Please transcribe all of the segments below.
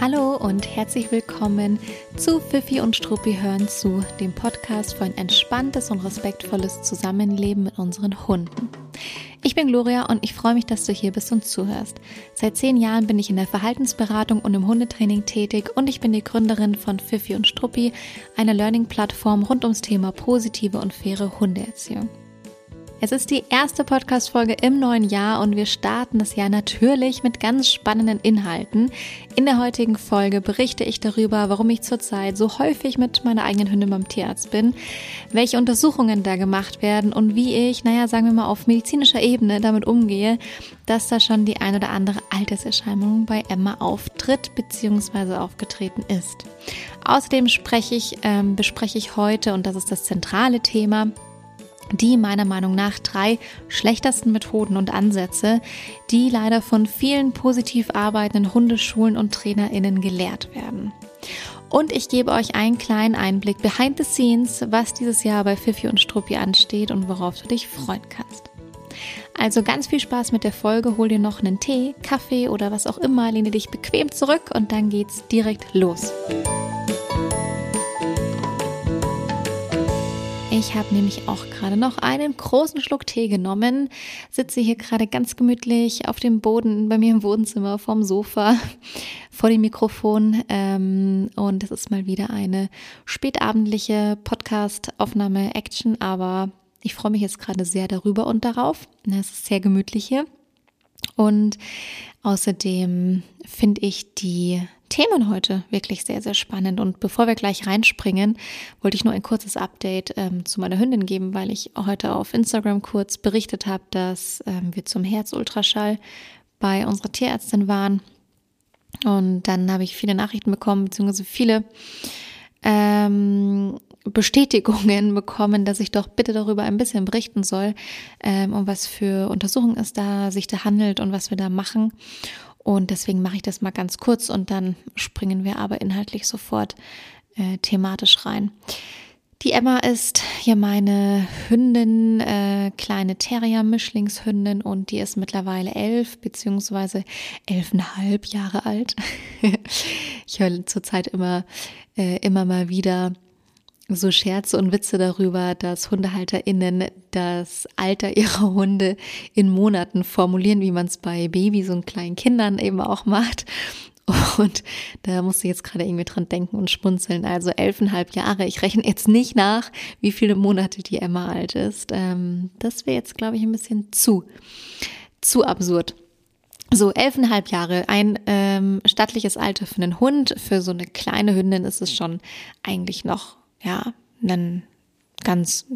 Hallo und herzlich willkommen zu Fifi und Struppi hören zu, dem Podcast für ein entspanntes und respektvolles Zusammenleben mit unseren Hunden. Ich bin Gloria und ich freue mich, dass du hier bist und zuhörst. Seit zehn Jahren bin ich in der Verhaltensberatung und im Hundetraining tätig und ich bin die Gründerin von Fifi und Struppi, einer Learning-Plattform rund ums Thema positive und faire Hundeerziehung. Es ist die erste Podcast-Folge im neuen Jahr und wir starten das Jahr natürlich mit ganz spannenden Inhalten. In der heutigen Folge berichte ich darüber, warum ich zurzeit so häufig mit meiner eigenen Hündin beim Tierarzt bin, welche Untersuchungen da gemacht werden und wie ich, naja, sagen wir mal auf medizinischer Ebene damit umgehe, dass da schon die ein oder andere Alterserscheinung bei Emma auftritt bzw. aufgetreten ist. Außerdem spreche ich, ähm, bespreche ich heute, und das ist das zentrale Thema, die meiner Meinung nach drei schlechtesten Methoden und Ansätze, die leider von vielen positiv arbeitenden Hundeschulen und TrainerInnen gelehrt werden. Und ich gebe euch einen kleinen Einblick behind the scenes, was dieses Jahr bei Fifi und Struppi ansteht und worauf du dich freuen kannst. Also ganz viel Spaß mit der Folge, hol dir noch einen Tee, Kaffee oder was auch immer, lehne dich bequem zurück und dann geht's direkt los. Ich habe nämlich auch gerade noch einen großen Schluck Tee genommen, sitze hier gerade ganz gemütlich auf dem Boden bei mir im Wohnzimmer vorm Sofa vor dem Mikrofon ähm, und es ist mal wieder eine spätabendliche Podcast-Aufnahme-Action, aber ich freue mich jetzt gerade sehr darüber und darauf. Es ist sehr gemütlich hier und außerdem finde ich die Themen heute wirklich sehr, sehr spannend. Und bevor wir gleich reinspringen, wollte ich nur ein kurzes Update ähm, zu meiner Hündin geben, weil ich heute auf Instagram kurz berichtet habe, dass ähm, wir zum Herzultraschall bei unserer Tierärztin waren. Und dann habe ich viele Nachrichten bekommen, beziehungsweise viele ähm, Bestätigungen bekommen, dass ich doch bitte darüber ein bisschen berichten soll, ähm, um was für Untersuchungen es da sich da handelt und was wir da machen. Und deswegen mache ich das mal ganz kurz und dann springen wir aber inhaltlich sofort äh, thematisch rein. Die Emma ist ja meine Hündin, äh, kleine Terrier-Mischlingshündin und die ist mittlerweile elf beziehungsweise elfeinhalb Jahre alt. ich höre zurzeit immer, äh, immer mal wieder so Scherze und Witze darüber, dass HundehalterInnen das Alter ihrer Hunde in Monaten formulieren, wie man es bei Babys und kleinen Kindern eben auch macht. Und da musste ich jetzt gerade irgendwie dran denken und schmunzeln. Also elfeinhalb Jahre. Ich rechne jetzt nicht nach, wie viele Monate die Emma alt ist. Ähm, das wäre jetzt, glaube ich, ein bisschen zu, zu absurd. So, elfeinhalb Jahre, ein ähm, stattliches Alter für einen Hund. Für so eine kleine Hündin ist es schon eigentlich noch ja, ein ganz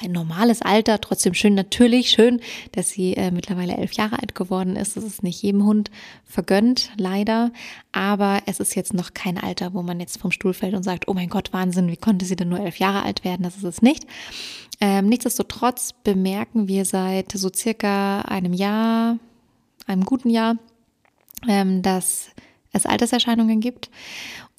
ein normales Alter, trotzdem schön, natürlich schön, dass sie äh, mittlerweile elf Jahre alt geworden ist. Das ist nicht jedem Hund vergönnt, leider. Aber es ist jetzt noch kein Alter, wo man jetzt vom Stuhl fällt und sagt, oh mein Gott, Wahnsinn, wie konnte sie denn nur elf Jahre alt werden? Das ist es nicht. Ähm, nichtsdestotrotz bemerken wir seit so circa einem Jahr, einem guten Jahr, ähm, dass es Alterserscheinungen gibt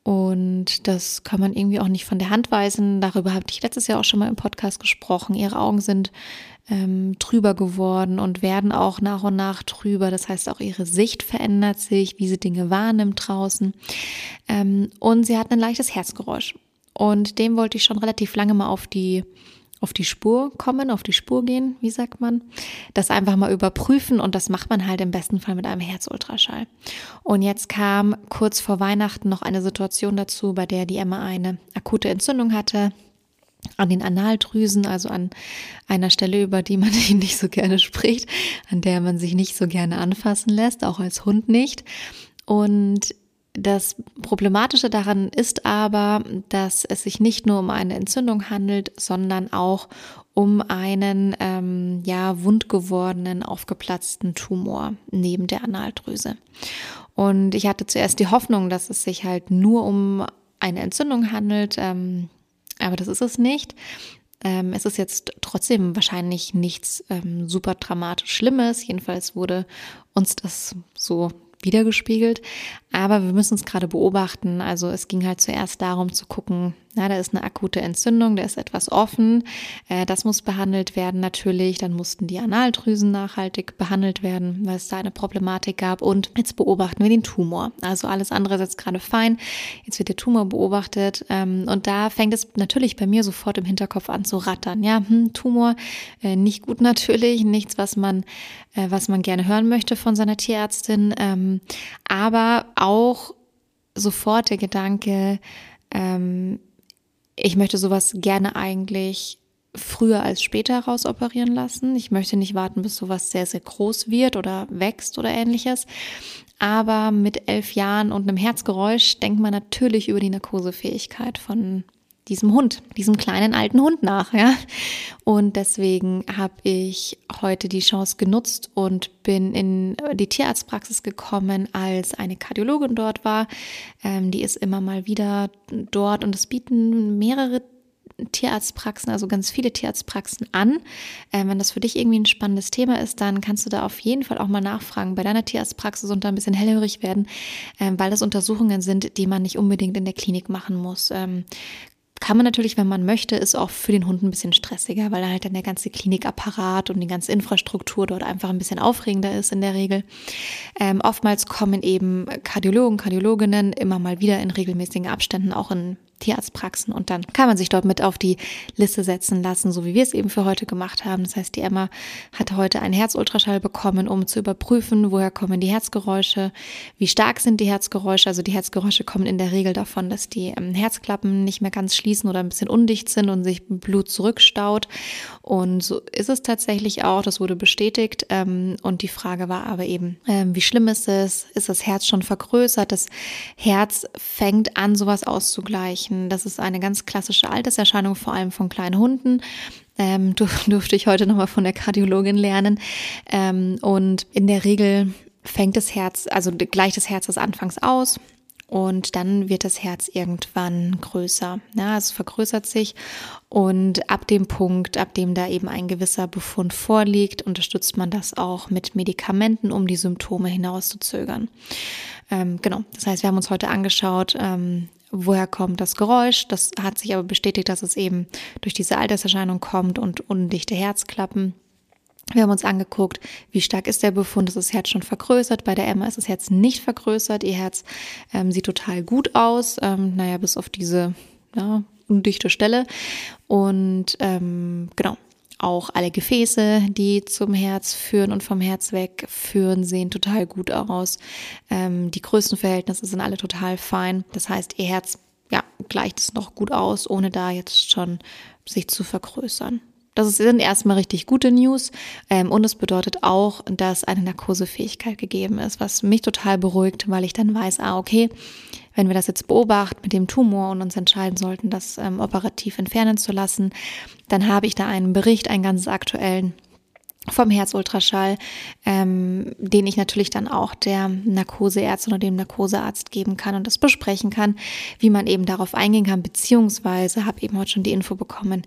und das kann man irgendwie auch nicht von der Hand weisen. Darüber habe ich letztes Jahr auch schon mal im Podcast gesprochen. Ihre Augen sind ähm, trüber geworden und werden auch nach und nach trüber. Das heißt, auch ihre Sicht verändert sich, wie sie Dinge wahrnimmt draußen. Ähm, und sie hat ein leichtes Herzgeräusch. Und dem wollte ich schon relativ lange mal auf die auf die Spur kommen, auf die Spur gehen, wie sagt man, das einfach mal überprüfen und das macht man halt im besten Fall mit einem Herzultraschall. Und jetzt kam kurz vor Weihnachten noch eine Situation dazu, bei der die Emma eine akute Entzündung hatte an den Analdrüsen, also an einer Stelle, über die man nicht so gerne spricht, an der man sich nicht so gerne anfassen lässt, auch als Hund nicht. Und das Problematische daran ist aber, dass es sich nicht nur um eine Entzündung handelt, sondern auch um einen ähm, ja wund gewordenen, aufgeplatzten Tumor neben der Analdrüse. Und ich hatte zuerst die Hoffnung, dass es sich halt nur um eine Entzündung handelt, ähm, aber das ist es nicht. Ähm, es ist jetzt trotzdem wahrscheinlich nichts ähm, super dramatisch Schlimmes. Jedenfalls wurde uns das so wiedergespiegelt. Aber wir müssen es gerade beobachten. Also es ging halt zuerst darum zu gucken, na, da ist eine akute Entzündung, da ist etwas offen. Äh, das muss behandelt werden natürlich. Dann mussten die Analdrüsen nachhaltig behandelt werden, weil es da eine Problematik gab. Und jetzt beobachten wir den Tumor. Also alles andere ist jetzt gerade fein. Jetzt wird der Tumor beobachtet. Ähm, und da fängt es natürlich bei mir sofort im Hinterkopf an zu rattern. Ja, hm, Tumor, äh, nicht gut natürlich, nichts, was man, äh, was man gerne hören möchte von seiner Tierärztin. Ähm, aber auch sofort der Gedanke, ähm, ich möchte sowas gerne eigentlich früher als später rausoperieren lassen. Ich möchte nicht warten, bis sowas sehr, sehr groß wird oder wächst oder ähnliches. Aber mit elf Jahren und einem Herzgeräusch denkt man natürlich über die Narkosefähigkeit von diesem Hund, diesem kleinen alten Hund nach, ja. Und deswegen habe ich heute die Chance genutzt und bin in die Tierarztpraxis gekommen, als eine Kardiologin dort war. Ähm, die ist immer mal wieder dort und es bieten mehrere Tierarztpraxen, also ganz viele Tierarztpraxen an. Ähm, wenn das für dich irgendwie ein spannendes Thema ist, dann kannst du da auf jeden Fall auch mal nachfragen bei deiner Tierarztpraxis und da ein bisschen hellhörig werden, ähm, weil das Untersuchungen sind, die man nicht unbedingt in der Klinik machen muss. Ähm, kann man natürlich, wenn man möchte, ist auch für den Hund ein bisschen stressiger, weil halt dann der ganze Klinikapparat und die ganze Infrastruktur dort einfach ein bisschen aufregender ist in der Regel. Ähm, oftmals kommen eben Kardiologen, Kardiologinnen immer mal wieder in regelmäßigen Abständen auch in Tierarztpraxen und dann kann man sich dort mit auf die Liste setzen lassen, so wie wir es eben für heute gemacht haben. Das heißt, die Emma hatte heute einen Herzultraschall bekommen, um zu überprüfen, woher kommen die Herzgeräusche, wie stark sind die Herzgeräusche. Also die Herzgeräusche kommen in der Regel davon, dass die ähm, Herzklappen nicht mehr ganz schließen oder ein bisschen undicht sind und sich Blut zurückstaut. Und so ist es tatsächlich auch, das wurde bestätigt. Ähm, und die Frage war aber eben, ähm, wie schlimm ist es? Ist das Herz schon vergrößert? Das Herz fängt an, sowas auszugleichen sprechen. Das ist eine ganz klassische Alterserscheinung, vor allem von kleinen Hunden. Ähm, durfte ich heute nochmal von der Kardiologin lernen. Ähm, und in der Regel fängt das Herz, also gleicht das Herz das anfangs aus und dann wird das Herz irgendwann größer. Ja, es vergrößert sich und ab dem Punkt, ab dem da eben ein gewisser Befund vorliegt, unterstützt man das auch mit Medikamenten, um die Symptome hinauszuzögern. Ähm, genau, das heißt, wir haben uns heute angeschaut, ähm, woher kommt das Geräusch. Das hat sich aber bestätigt, dass es eben durch diese Alterserscheinung kommt und undichte Herzklappen. Wir haben uns angeguckt, wie stark ist der Befund, ist das Herz schon vergrößert. Bei der Emma ist das Herz nicht vergrößert. Ihr Herz ähm, sieht total gut aus, ähm, naja, bis auf diese ja, undichte Stelle. Und ähm, genau, auch alle Gefäße, die zum Herz führen und vom Herz weg führen, sehen total gut aus. Ähm, die Größenverhältnisse sind alle total fein. Das heißt, ihr Herz ja, gleicht es noch gut aus, ohne da jetzt schon sich zu vergrößern. Das sind erstmal richtig gute News ähm, und es bedeutet auch, dass eine Narkosefähigkeit gegeben ist, was mich total beruhigt, weil ich dann weiß, ah, okay, wenn wir das jetzt beobachten mit dem Tumor und uns entscheiden sollten, das ähm, operativ entfernen zu lassen, dann habe ich da einen Bericht, einen ganz aktuellen vom Herzultraschall, ähm, den ich natürlich dann auch der Narkoseärztin oder dem Narkosearzt geben kann und das besprechen kann, wie man eben darauf eingehen kann, beziehungsweise habe eben heute schon die Info bekommen,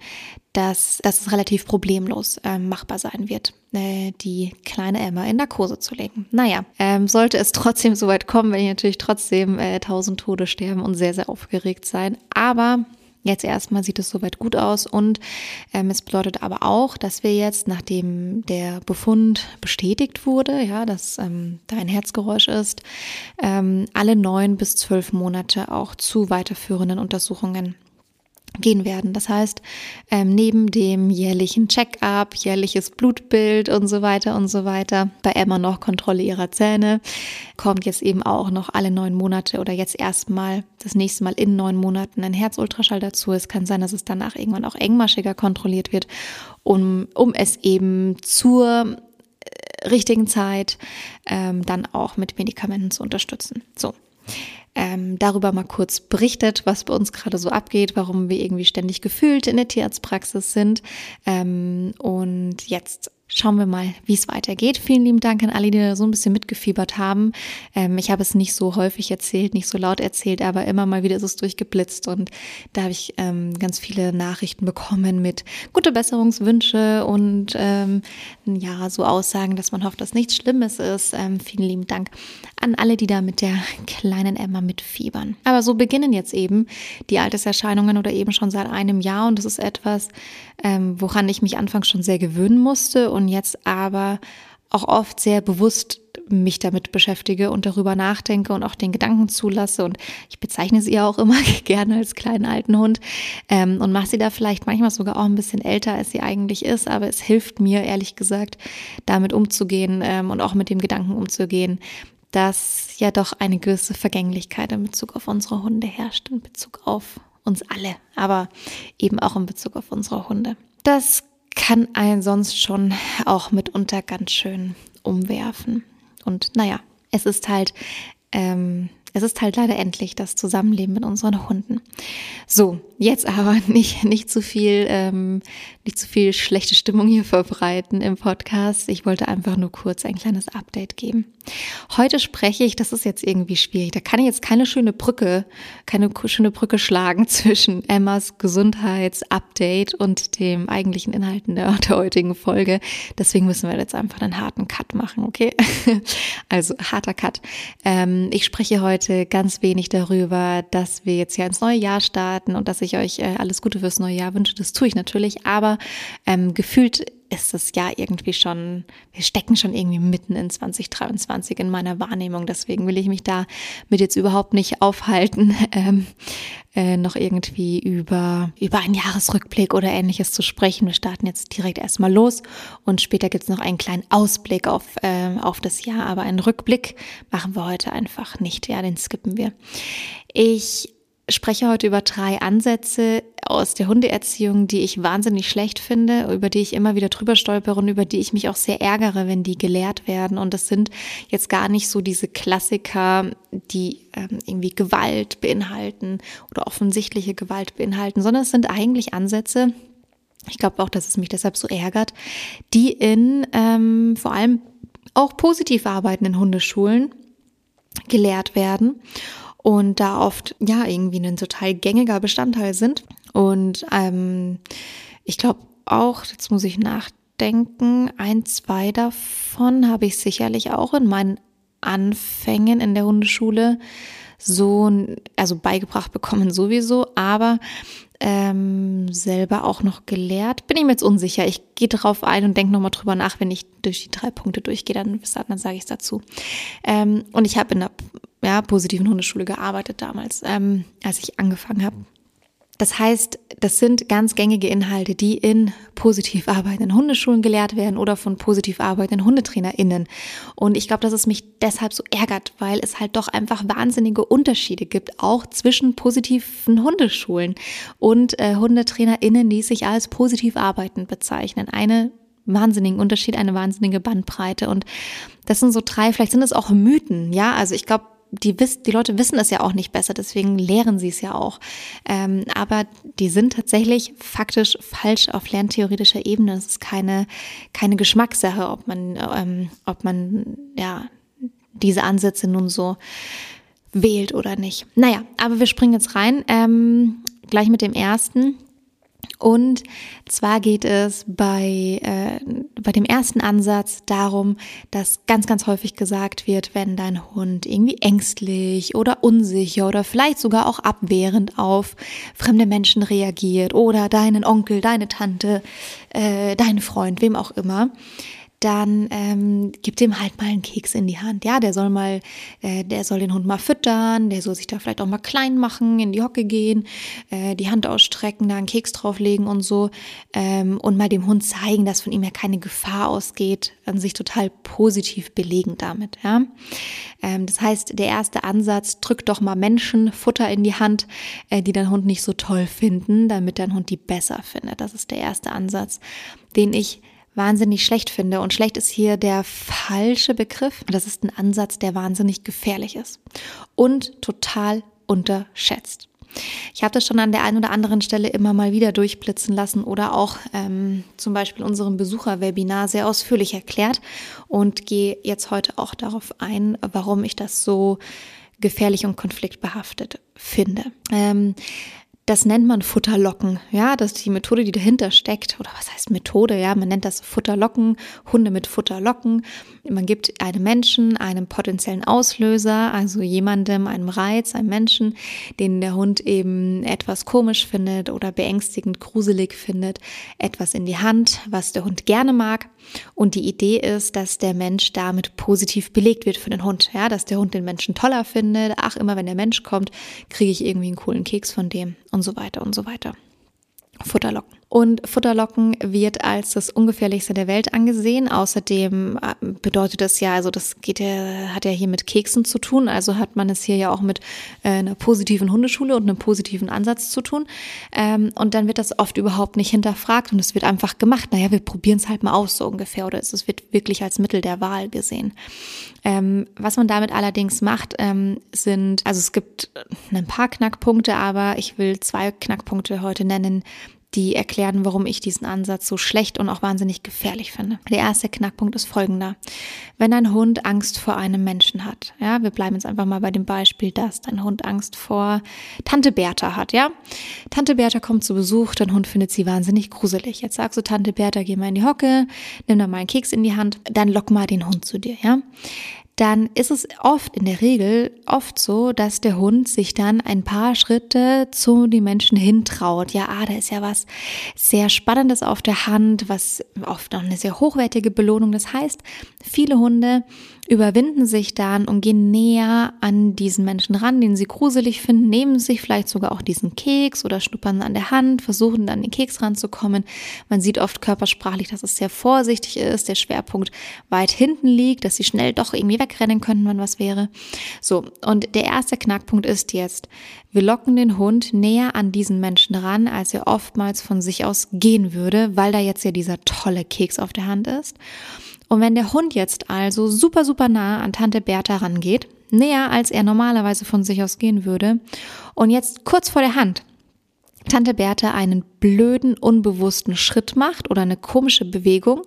dass, dass es relativ problemlos äh, machbar sein wird, äh, die kleine Emma in Narkose zu legen. Naja, ähm, sollte es trotzdem soweit kommen, werde ich natürlich trotzdem äh, tausend Tode sterben und sehr, sehr aufgeregt sein. Aber Jetzt erstmal sieht es soweit gut aus und ähm, es bedeutet aber auch, dass wir jetzt, nachdem der Befund bestätigt wurde, ja, dass ähm, da ein Herzgeräusch ist, ähm, alle neun bis zwölf Monate auch zu weiterführenden Untersuchungen gehen werden. Das heißt, ähm, neben dem jährlichen Check-up, jährliches Blutbild und so weiter und so weiter, bei Emma noch Kontrolle ihrer Zähne, kommt jetzt eben auch noch alle neun Monate oder jetzt erstmal das nächste Mal in neun Monaten ein Herzultraschall dazu. Es kann sein, dass es danach irgendwann auch engmaschiger kontrolliert wird, um, um es eben zur äh, richtigen Zeit ähm, dann auch mit Medikamenten zu unterstützen. So ähm, darüber mal kurz berichtet, was bei uns gerade so abgeht, warum wir irgendwie ständig gefühlt in der Tierarztpraxis sind. Ähm, und jetzt schauen wir mal, wie es weitergeht. Vielen lieben Dank an alle, die da so ein bisschen mitgefiebert haben. Ähm, ich habe es nicht so häufig erzählt, nicht so laut erzählt, aber immer mal wieder ist es durchgeblitzt und da habe ich ähm, ganz viele Nachrichten bekommen mit gute Besserungswünsche und ähm, ja, so Aussagen, dass man hofft, dass nichts Schlimmes ist. Ähm, vielen lieben Dank an alle, die da mit der kleinen Emma mitfiebern. Aber so beginnen jetzt eben die Alterserscheinungen oder eben schon seit einem Jahr und das ist etwas, ähm, woran ich mich anfangs schon sehr gewöhnen musste und jetzt aber auch oft sehr bewusst mich damit beschäftige und darüber nachdenke und auch den Gedanken zulasse. Und ich bezeichne sie ja auch immer gerne als kleinen alten Hund ähm, und mache sie da vielleicht manchmal sogar auch ein bisschen älter, als sie eigentlich ist. Aber es hilft mir, ehrlich gesagt, damit umzugehen ähm, und auch mit dem Gedanken umzugehen, dass ja doch eine gewisse Vergänglichkeit in Bezug auf unsere Hunde herrscht, in Bezug auf uns alle, aber eben auch in Bezug auf unsere Hunde. Das kann einen sonst schon auch mitunter ganz schön umwerfen. Und naja, es ist halt, ähm, es ist halt leider endlich das Zusammenleben mit unseren Hunden. So, jetzt aber nicht, nicht zu viel, ähm, nicht zu viel schlechte Stimmung hier verbreiten im Podcast. Ich wollte einfach nur kurz ein kleines Update geben. Heute spreche ich, das ist jetzt irgendwie schwierig, da kann ich jetzt keine schöne Brücke, keine schöne Brücke schlagen zwischen Emmas Gesundheitsupdate und dem eigentlichen Inhalten der, der heutigen Folge. Deswegen müssen wir jetzt einfach einen harten Cut machen, okay? Also harter Cut. Ähm, ich spreche heute ganz wenig darüber, dass wir jetzt ja ins neue Jahr starten und dass ich euch äh, alles Gute fürs neue Jahr wünsche. Das tue ich natürlich, aber ähm, gefühlt ist es ja irgendwie schon, wir stecken schon irgendwie mitten in 2023 in meiner Wahrnehmung. Deswegen will ich mich da mit jetzt überhaupt nicht aufhalten, ähm, äh, noch irgendwie über, über einen Jahresrückblick oder ähnliches zu sprechen. Wir starten jetzt direkt erstmal los und später gibt es noch einen kleinen Ausblick auf, äh, auf das Jahr, aber einen Rückblick machen wir heute einfach nicht. Ja, den skippen wir. Ich spreche heute über drei Ansätze aus der Hundeerziehung, die ich wahnsinnig schlecht finde, über die ich immer wieder drüber stolpere und über die ich mich auch sehr ärgere, wenn die gelehrt werden. Und das sind jetzt gar nicht so diese Klassiker, die ähm, irgendwie Gewalt beinhalten oder offensichtliche Gewalt beinhalten, sondern es sind eigentlich Ansätze, ich glaube auch, dass es mich deshalb so ärgert, die in ähm, vor allem auch positiv arbeitenden Hundeschulen gelehrt werden und da oft ja irgendwie ein total gängiger Bestandteil sind. Und ähm, ich glaube auch, jetzt muss ich nachdenken, ein, zwei davon habe ich sicherlich auch in meinen Anfängen in der Hundeschule so, also beigebracht bekommen sowieso, aber ähm, selber auch noch gelehrt. Bin ich mir jetzt unsicher. Ich gehe darauf ein und denke nochmal drüber nach, wenn ich durch die drei Punkte durchgehe, dann, dann sage ich es dazu. Ähm, und ich habe in der ja, positiven Hundeschule gearbeitet damals, ähm, als ich angefangen habe. Das heißt, das sind ganz gängige Inhalte, die in positiv arbeitenden Hundeschulen gelehrt werden oder von positiv arbeitenden HundetrainerInnen. Und ich glaube, dass es mich deshalb so ärgert, weil es halt doch einfach wahnsinnige Unterschiede gibt, auch zwischen positiven Hundeschulen und äh, HundetrainerInnen, die sich als positiv arbeitend bezeichnen. Eine wahnsinnigen Unterschied, eine wahnsinnige Bandbreite. Und das sind so drei, vielleicht sind es auch Mythen, ja. Also ich glaube, die, die Leute wissen es ja auch nicht besser, deswegen lehren sie es ja auch. Ähm, aber die sind tatsächlich faktisch falsch auf lerntheoretischer Ebene. Es ist keine, keine Geschmackssache, ob man, ähm, ob man ja diese Ansätze nun so wählt oder nicht. Naja, aber wir springen jetzt rein. Ähm, gleich mit dem ersten. Und zwar geht es bei, äh, bei dem ersten Ansatz darum, dass ganz, ganz häufig gesagt wird, wenn dein Hund irgendwie ängstlich oder unsicher oder vielleicht sogar auch abwehrend auf fremde Menschen reagiert oder deinen Onkel, deine Tante, äh, deinen Freund, wem auch immer, dann ähm, gib dem halt mal einen Keks in die Hand. Ja, der soll mal, äh, der soll den Hund mal füttern, der soll sich da vielleicht auch mal klein machen, in die Hocke gehen, äh, die Hand ausstrecken, da einen Keks drauflegen und so ähm, und mal dem Hund zeigen, dass von ihm ja keine Gefahr ausgeht, an sich total positiv belegen damit. Ja, ähm, das heißt, der erste Ansatz: drück doch mal Menschen Futter in die Hand, äh, die dein Hund nicht so toll finden, damit dein Hund die besser findet. Das ist der erste Ansatz, den ich wahnsinnig schlecht finde. Und schlecht ist hier der falsche Begriff. Das ist ein Ansatz, der wahnsinnig gefährlich ist und total unterschätzt. Ich habe das schon an der einen oder anderen Stelle immer mal wieder durchblitzen lassen oder auch ähm, zum Beispiel unserem Besucherwebinar sehr ausführlich erklärt und gehe jetzt heute auch darauf ein, warum ich das so gefährlich und konfliktbehaftet finde. Ähm, Das nennt man Futterlocken. Ja, das ist die Methode, die dahinter steckt. Oder was heißt Methode? Ja, man nennt das Futterlocken, Hunde mit Futterlocken. Man gibt einem Menschen einen potenziellen Auslöser, also jemandem, einem Reiz, einem Menschen, den der Hund eben etwas komisch findet oder beängstigend, gruselig findet, etwas in die Hand, was der Hund gerne mag. Und die Idee ist, dass der Mensch damit positiv belegt wird für den Hund. Ja, dass der Hund den Menschen toller findet. Ach, immer wenn der Mensch kommt, kriege ich irgendwie einen coolen Keks von dem und so weiter und so weiter. Futterlocken. Und Futterlocken wird als das ungefährlichste der Welt angesehen. Außerdem äh, bedeutet das ja, also das geht ja, hat ja hier mit Keksen zu tun. Also hat man es hier ja auch mit äh, einer positiven Hundeschule und einem positiven Ansatz zu tun. Ähm, und dann wird das oft überhaupt nicht hinterfragt und es wird einfach gemacht. Naja, wir probieren es halt mal aus, so ungefähr. Oder es wird wirklich als Mittel der Wahl gesehen. Ähm, was man damit allerdings macht, ähm, sind, also es gibt ein paar Knackpunkte, aber ich will zwei Knackpunkte heute nennen, die erklären, warum ich diesen Ansatz so schlecht und auch wahnsinnig gefährlich finde. Der erste Knackpunkt ist folgender. Wenn ein Hund Angst vor einem Menschen hat, ja, wir bleiben jetzt einfach mal bei dem Beispiel, dass dein Hund Angst vor Tante Bertha hat, ja. Tante Bertha kommt zu Besuch, dein Hund findet sie wahnsinnig gruselig. Jetzt sagst du, Tante Bertha, geh mal in die Hocke, nimm da mal einen Keks in die Hand, dann lock mal den Hund zu dir, ja dann ist es oft, in der Regel, oft so, dass der Hund sich dann ein paar Schritte zu den Menschen hintraut. Ja, ah, da ist ja was sehr Spannendes auf der Hand, was oft noch eine sehr hochwertige Belohnung. Das heißt, viele Hunde überwinden sich dann und gehen näher an diesen Menschen ran, den sie gruselig finden, nehmen sich vielleicht sogar auch diesen Keks oder schnuppern an der Hand, versuchen dann den Keks ranzukommen. Man sieht oft körpersprachlich, dass es sehr vorsichtig ist, der Schwerpunkt weit hinten liegt, dass sie schnell doch irgendwie wegrennen könnten, wenn was wäre. So, und der erste Knackpunkt ist jetzt, wir locken den Hund näher an diesen Menschen ran, als er oftmals von sich aus gehen würde, weil da jetzt ja dieser tolle Keks auf der Hand ist. Und wenn der Hund jetzt also super, super nah an Tante Bertha rangeht, näher als er normalerweise von sich aus gehen würde, und jetzt kurz vor der Hand Tante Bertha einen blöden, unbewussten Schritt macht oder eine komische Bewegung,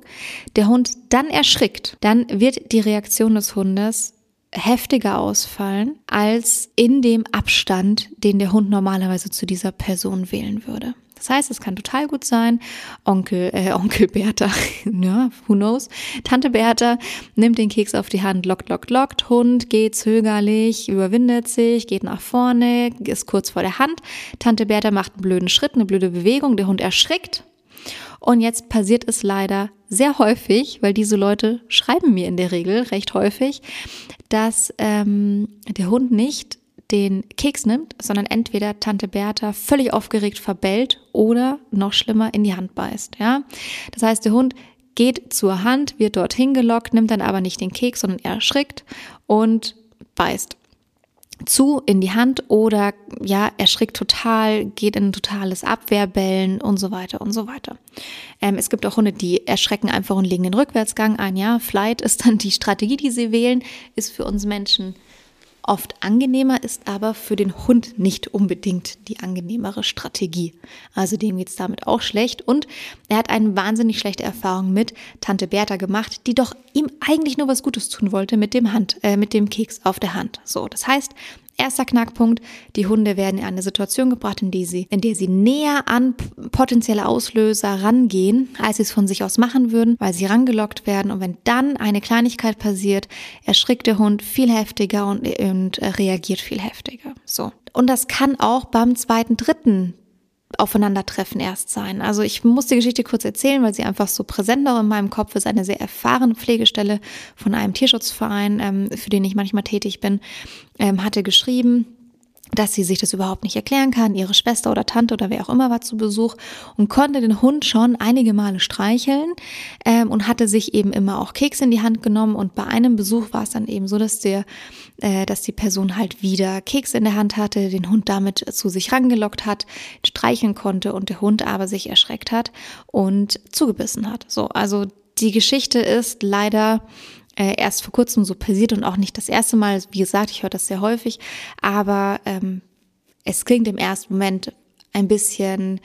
der Hund dann erschrickt, dann wird die Reaktion des Hundes heftiger ausfallen als in dem Abstand, den der Hund normalerweise zu dieser Person wählen würde. Das heißt, es kann total gut sein, Onkel, äh, Onkel Bertha, ja, who knows, Tante Bertha nimmt den Keks auf die Hand, lockt, lockt, lockt, Hund geht zögerlich, überwindet sich, geht nach vorne, ist kurz vor der Hand. Tante Bertha macht einen blöden Schritt, eine blöde Bewegung, der Hund erschrickt. Und jetzt passiert es leider sehr häufig, weil diese Leute schreiben mir in der Regel recht häufig, dass ähm, der Hund nicht den Keks nimmt, sondern entweder Tante Bertha völlig aufgeregt verbellt oder noch schlimmer in die Hand beißt. Ja, das heißt, der Hund geht zur Hand, wird dorthin gelockt, nimmt dann aber nicht den Keks, sondern er erschrickt und beißt zu in die Hand oder ja, erschrickt total, geht in ein totales Abwehrbellen und so weiter und so weiter. Ähm, es gibt auch Hunde, die erschrecken einfach und legen den Rückwärtsgang ein. Ja, Flight ist dann die Strategie, die sie wählen, ist für uns Menschen oft angenehmer, ist aber für den Hund nicht unbedingt die angenehmere Strategie. Also dem geht's damit auch schlecht und er hat eine wahnsinnig schlechte Erfahrung mit Tante Bertha gemacht, die doch ihm eigentlich nur was Gutes tun wollte mit dem Hand, äh, mit dem Keks auf der Hand. So, das heißt, Erster Knackpunkt, die Hunde werden in eine Situation gebracht, in, die sie, in der sie näher an potenzielle Auslöser rangehen, als sie es von sich aus machen würden, weil sie rangelockt werden. Und wenn dann eine Kleinigkeit passiert, erschrickt der Hund viel heftiger und, und reagiert viel heftiger. So. Und das kann auch beim zweiten, dritten Aufeinandertreffen erst sein. Also ich muss die Geschichte kurz erzählen, weil sie einfach so präsent noch in meinem Kopf ist. Eine sehr erfahrene Pflegestelle von einem Tierschutzverein, ähm, für den ich manchmal tätig bin, ähm, hatte geschrieben, dass sie sich das überhaupt nicht erklären kann. Ihre Schwester oder Tante oder wer auch immer war zu Besuch und konnte den Hund schon einige Male streicheln ähm, und hatte sich eben immer auch Keks in die Hand genommen. Und bei einem Besuch war es dann eben so, dass der, äh, dass die Person halt wieder Keks in der Hand hatte, den Hund damit zu sich rangelockt hat, streicheln konnte und der Hund aber sich erschreckt hat und zugebissen hat. So, also die Geschichte ist leider äh, erst vor kurzem so passiert und auch nicht das erste Mal. Wie gesagt, ich höre das sehr häufig, aber ähm, es klingt im ersten Moment ein bisschen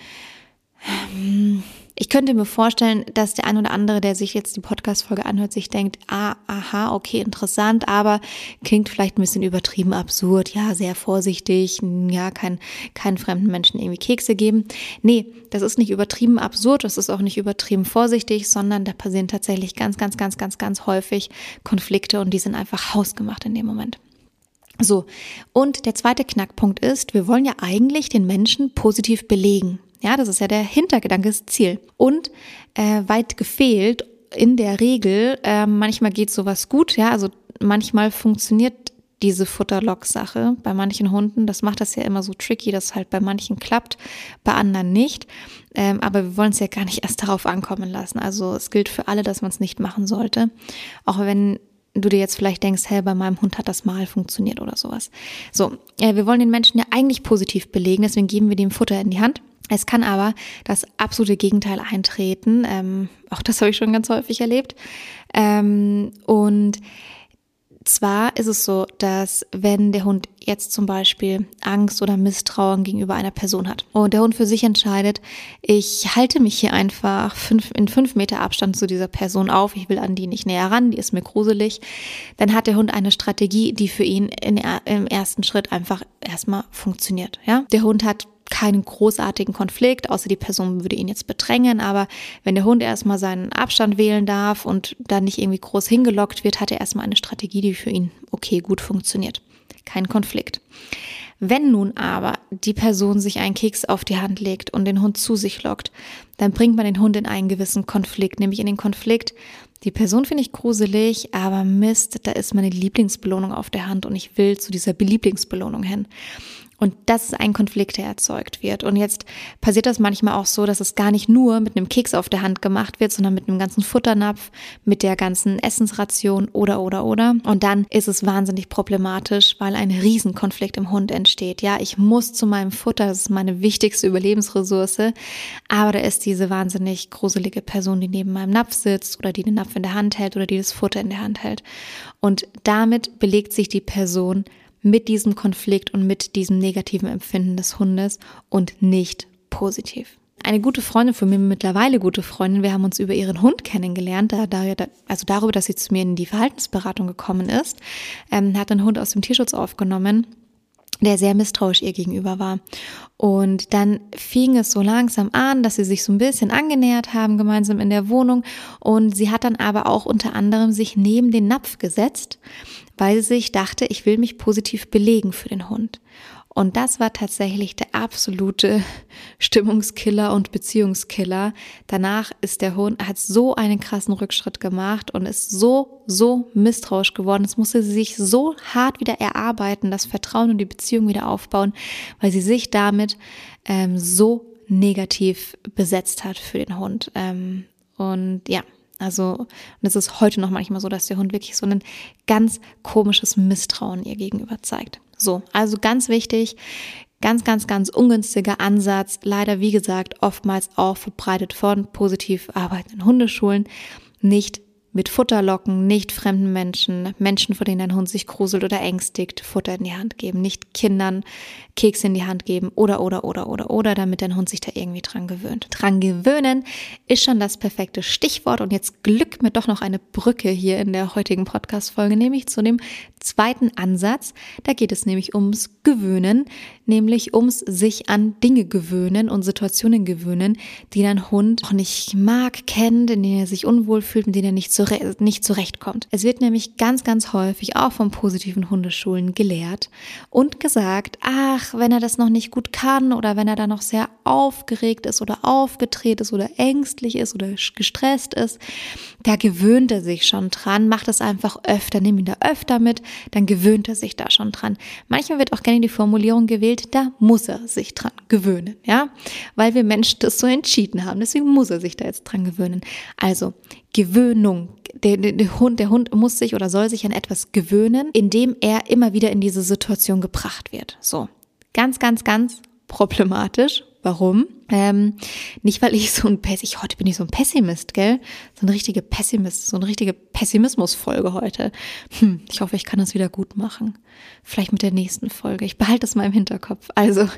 ähm, Ich könnte mir vorstellen, dass der ein oder andere, der sich jetzt die Podcast-Folge anhört, sich denkt, ah, aha, okay, interessant, aber klingt vielleicht ein bisschen übertrieben absurd, ja, sehr vorsichtig, ja, kein, keinen fremden Menschen irgendwie Kekse geben. Nee, das ist nicht übertrieben absurd, das ist auch nicht übertrieben vorsichtig, sondern da passieren tatsächlich ganz, ganz, ganz, ganz, ganz häufig Konflikte und die sind einfach hausgemacht in dem Moment. So, und der zweite Knackpunkt ist, wir wollen ja eigentlich den Menschen positiv belegen. Ja, das ist ja der Hintergedanke, das Ziel. Und äh, weit gefehlt, in der Regel, äh, manchmal geht sowas gut, ja, also manchmal funktioniert diese Futterlock-Sache bei manchen Hunden. Das macht das ja immer so tricky, dass halt bei manchen klappt, bei anderen nicht. Ähm, aber wir wollen es ja gar nicht erst darauf ankommen lassen. Also es gilt für alle, dass man es nicht machen sollte. Auch wenn du dir jetzt vielleicht denkst, hey, bei meinem Hund hat das mal funktioniert oder sowas. So, äh, wir wollen den Menschen ja eigentlich positiv belegen, deswegen geben wir dem Futter in die Hand. Es kann aber das absolute Gegenteil eintreten. Ähm, auch das habe ich schon ganz häufig erlebt. Ähm, und zwar ist es so, dass wenn der Hund jetzt zum Beispiel Angst oder Misstrauen gegenüber einer Person hat und der Hund für sich entscheidet, ich halte mich hier einfach fünf, in fünf Meter Abstand zu dieser Person auf, ich will an die nicht näher ran, die ist mir gruselig, dann hat der Hund eine Strategie, die für ihn in, im ersten Schritt einfach erstmal funktioniert. Ja, der Hund hat keinen großartigen Konflikt, außer die Person würde ihn jetzt bedrängen. Aber wenn der Hund erstmal seinen Abstand wählen darf und dann nicht irgendwie groß hingelockt wird, hat er erstmal eine Strategie, die für ihn okay gut funktioniert. Kein Konflikt. Wenn nun aber die Person sich einen Keks auf die Hand legt und den Hund zu sich lockt, dann bringt man den Hund in einen gewissen Konflikt, nämlich in den Konflikt, die Person finde ich gruselig, aber Mist, da ist meine Lieblingsbelohnung auf der Hand und ich will zu dieser Lieblingsbelohnung hin. Und das ist ein Konflikt, der erzeugt wird. Und jetzt passiert das manchmal auch so, dass es gar nicht nur mit einem Keks auf der Hand gemacht wird, sondern mit einem ganzen Futternapf, mit der ganzen Essensration oder, oder, oder. Und dann ist es wahnsinnig problematisch, weil ein Riesenkonflikt im Hund entsteht. Ja, ich muss zu meinem Futter, das ist meine wichtigste Überlebensressource. Aber da ist diese wahnsinnig gruselige Person, die neben meinem Napf sitzt oder die den Napf in der Hand hält oder die das Futter in der Hand hält. Und damit belegt sich die Person mit diesem Konflikt und mit diesem negativen Empfinden des Hundes und nicht positiv. Eine gute Freundin von mir, mittlerweile gute Freundin, wir haben uns über ihren Hund kennengelernt, also darüber, dass sie zu mir in die Verhaltensberatung gekommen ist, ähm, hat einen Hund aus dem Tierschutz aufgenommen der sehr misstrauisch ihr gegenüber war. Und dann fing es so langsam an, dass sie sich so ein bisschen angenähert haben gemeinsam in der Wohnung. Und sie hat dann aber auch unter anderem sich neben den Napf gesetzt weil sich dachte, ich will mich positiv belegen für den Hund. Und das war tatsächlich der absolute Stimmungskiller und Beziehungskiller. Danach ist der Hund, hat so einen krassen Rückschritt gemacht und ist so, so misstrauisch geworden. Es musste sie sich so hart wieder erarbeiten, das Vertrauen und die Beziehung wieder aufbauen, weil sie sich damit ähm, so negativ besetzt hat für den Hund. Ähm, und ja, also, und es ist heute noch manchmal so, dass der Hund wirklich so ein ganz komisches Misstrauen ihr gegenüber zeigt. So, also ganz wichtig, ganz, ganz, ganz ungünstiger Ansatz. Leider, wie gesagt, oftmals auch verbreitet von positiv arbeitenden Hundeschulen. Nicht mit Futterlocken, nicht fremden Menschen, Menschen, vor denen dein Hund sich gruselt oder ängstigt, Futter in die Hand geben, nicht Kindern Kekse in die Hand geben oder, oder, oder, oder, oder, damit dein Hund sich da irgendwie dran gewöhnt. Dran gewöhnen ist schon das perfekte Stichwort und jetzt glück mir doch noch eine Brücke hier in der heutigen Podcast-Folge, nämlich zu dem zweiten Ansatz. Da geht es nämlich ums Gewöhnen, nämlich ums sich an Dinge gewöhnen und Situationen gewöhnen, die dein Hund auch nicht mag, kennt, in denen er sich unwohl fühlt, in denen er nicht, zure nicht zurechtkommt. Es wird nämlich ganz, ganz häufig auch von positiven Hundeschulen gelehrt und gesagt, ach, wenn er das noch nicht gut kann oder wenn er da noch sehr aufgeregt ist oder aufgedreht ist oder ängstlich ist oder gestresst ist, da gewöhnt er sich schon dran, macht es einfach öfter, nimm ihn da öfter mit, dann gewöhnt er sich da schon dran. Manchmal wird auch gerne die Formulierung gewählt, da muss er sich dran gewöhnen, ja, weil wir Menschen das so entschieden haben. Deswegen muss er sich da jetzt dran gewöhnen. Also Gewöhnung. Der, der, der, Hund, der Hund muss sich oder soll sich an etwas gewöhnen, indem er immer wieder in diese Situation gebracht wird. So. Ganz, ganz, ganz problematisch Warum? Ähm, nicht, weil ich so ein Pessimist, heute bin ich so ein Pessimist, gell? So ein richtiger Pessimist, so eine richtige Pessimismusfolge heute. Hm, ich hoffe, ich kann das wieder gut machen. Vielleicht mit der nächsten Folge. Ich behalte es mal im Hinterkopf. Also,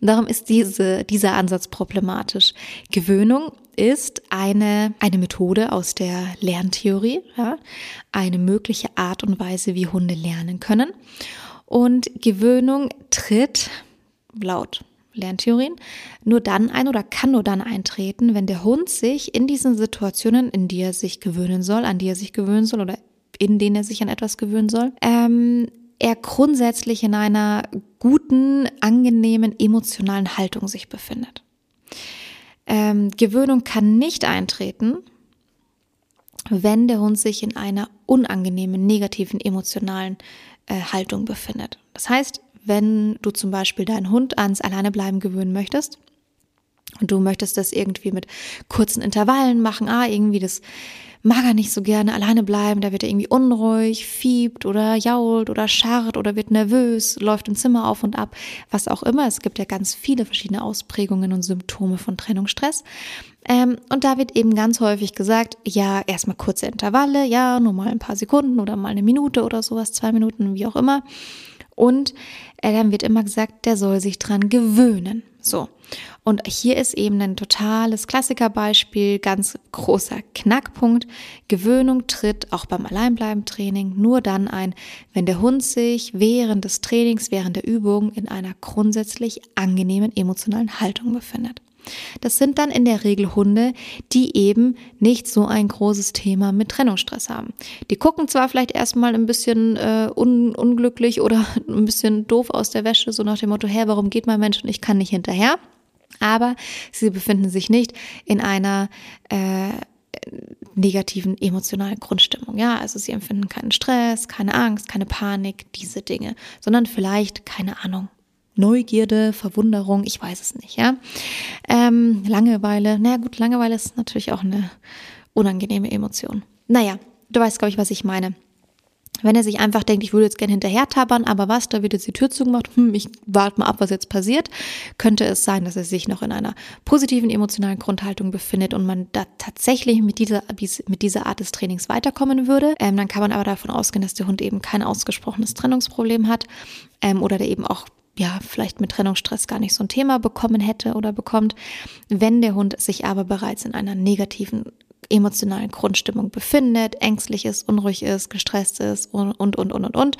darum ist diese, dieser Ansatz problematisch. Gewöhnung ist eine, eine Methode aus der Lerntheorie, ja? eine mögliche Art und Weise, wie Hunde lernen können. Und Gewöhnung tritt laut Lerntheorien, nur dann ein oder kann nur dann eintreten, wenn der Hund sich in diesen Situationen, in die er sich gewöhnen soll, an die er sich gewöhnen soll oder in denen er sich an etwas gewöhnen soll, ähm, er grundsätzlich in einer guten, angenehmen, emotionalen Haltung sich befindet. Ähm, Gewöhnung kann nicht eintreten, wenn der Hund sich in einer unangenehmen, negativen, emotionalen äh, Haltung befindet. Das heißt, wenn du zum Beispiel deinen Hund ans Alleinebleiben gewöhnen möchtest und du möchtest das irgendwie mit kurzen Intervallen machen, ah, irgendwie das mag er nicht so gerne alleine bleiben, da wird er irgendwie unruhig, fiebt oder jault oder scharrt oder wird nervös, läuft im Zimmer auf und ab, was auch immer. Es gibt ja ganz viele verschiedene Ausprägungen und Symptome von Trennungsstress. Ähm, und da wird eben ganz häufig gesagt, ja, erstmal kurze Intervalle, ja, nur mal ein paar Sekunden oder mal eine Minute oder sowas, zwei Minuten, wie auch immer. Und äh, dann wird immer gesagt, der soll sich dran gewöhnen. So. Und hier ist eben ein totales Klassikerbeispiel, ganz großer Knackpunkt. Gewöhnung tritt auch beim Alleinbleiben-Training nur dann ein, wenn der Hund sich während des Trainings, während der Übung in einer grundsätzlich angenehmen emotionalen Haltung befindet. Das sind dann in der Regel Hunde, die eben nicht so ein großes Thema mit Trennungsstress haben. Die gucken zwar vielleicht erstmal ein bisschen äh, un unglücklich oder ein bisschen doof aus der Wäsche, so nach dem Motto, hä, warum geht mein Mensch und ich kann nicht hinterher? Aber sie befinden sich nicht in einer äh, negativen emotionalen Grundstimmung. Ja, also sie empfinden keinen Stress, keine Angst, keine Panik, diese Dinge, sondern vielleicht, keine Ahnung, Neugierde, Verwunderung, ich weiß es nicht, ja. Ähm, Langeweile, naja gut, Langeweile ist natürlich auch eine unangenehme Emotion. Naja, du weißt, glaube ich, was ich meine. Wenn er sich einfach denkt, ich würde jetzt gerne hinterher tabern, aber was, da wird jetzt die Tür zugemacht, hm, ich warte mal ab, was jetzt passiert, könnte es sein, dass er sich noch in einer positiven emotionalen Grundhaltung befindet und man da tatsächlich mit dieser, mit dieser Art des Trainings weiterkommen würde. Ähm, dann kann man aber davon ausgehen, dass der Hund eben kein ausgesprochenes Trennungsproblem hat ähm, oder der eben auch ja, vielleicht mit Trennungsstress gar nicht so ein Thema bekommen hätte oder bekommt. Wenn der Hund sich aber bereits in einer negativen emotionalen Grundstimmung befindet, ängstlich ist, unruhig ist, gestresst ist und, und, und, und, und, und,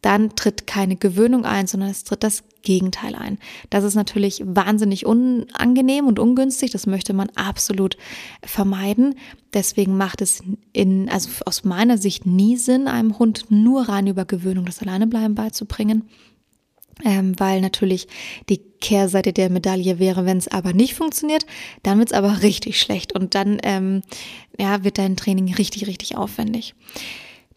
dann tritt keine Gewöhnung ein, sondern es tritt das Gegenteil ein. Das ist natürlich wahnsinnig unangenehm und ungünstig. Das möchte man absolut vermeiden. Deswegen macht es in, also aus meiner Sicht nie Sinn, einem Hund nur rein über Gewöhnung das Alleinebleiben beizubringen ähm, weil natürlich die Kehrseite der Medaille wäre, wenn es aber nicht funktioniert, dann wird es aber richtig schlecht und dann ähm, ja, wird dein Training richtig, richtig aufwendig.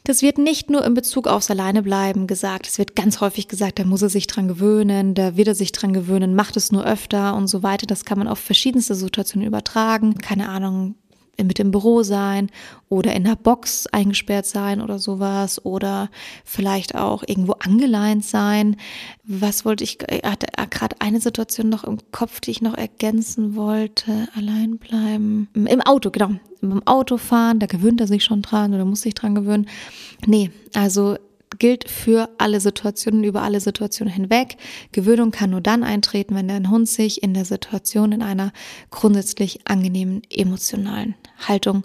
Das wird nicht nur in Bezug aufs Alleinebleiben gesagt. Es wird ganz häufig gesagt, da muss er sich dran gewöhnen, da wird er sich dran gewöhnen, macht es nur öfter und so weiter. Das kann man auf verschiedenste Situationen übertragen. Keine Ahnung, mit im Büro sein oder in der Box eingesperrt sein oder sowas oder vielleicht auch irgendwo angeleint sein. Was wollte ich, ich hatte gerade eine Situation noch im Kopf, die ich noch ergänzen wollte. Allein bleiben. Im Auto, genau. Im Auto fahren, da gewöhnt er sich schon dran oder muss sich dran gewöhnen. Nee, also gilt für alle Situationen, über alle Situationen hinweg. Gewöhnung kann nur dann eintreten, wenn dein Hund sich in der Situation in einer grundsätzlich angenehmen emotionalen Haltung,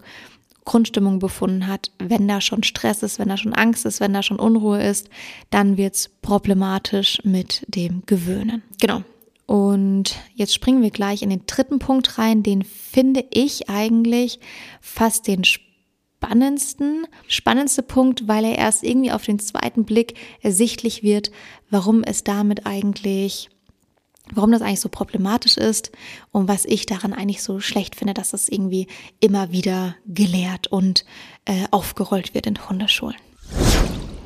Grundstimmung befunden hat. Wenn da schon Stress ist, wenn da schon Angst ist, wenn da schon Unruhe ist, dann wird's problematisch mit dem Gewöhnen. Genau. Und jetzt springen wir gleich in den dritten Punkt rein. Den finde ich eigentlich fast den spannendsten, spannendste Punkt, weil er erst irgendwie auf den zweiten Blick ersichtlich wird, warum es damit eigentlich warum das eigentlich so problematisch ist und was ich daran eigentlich so schlecht finde, dass das irgendwie immer wieder gelehrt und äh, aufgerollt wird in Hundeschulen.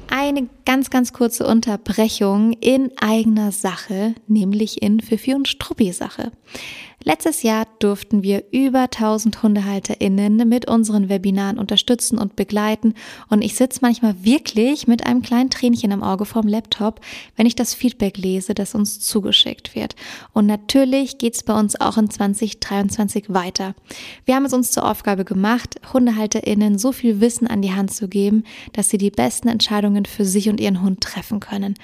Eine ganz, ganz kurze Unterbrechung in eigener Sache, nämlich in Fifi und Struppi Sache. Letztes Jahr durften wir über 1000 HundehalterInnen mit unseren Webinaren unterstützen und begleiten und ich sitze manchmal wirklich mit einem kleinen Tränchen im Auge vorm Laptop, wenn ich das Feedback lese, das uns zugeschickt wird. Und natürlich geht's bei uns auch in 2023 weiter. Wir haben es uns zur Aufgabe gemacht, HundehalterInnen so viel Wissen an die Hand zu geben, dass sie die besten Entscheidungen für sich und ihren Hund treffen können.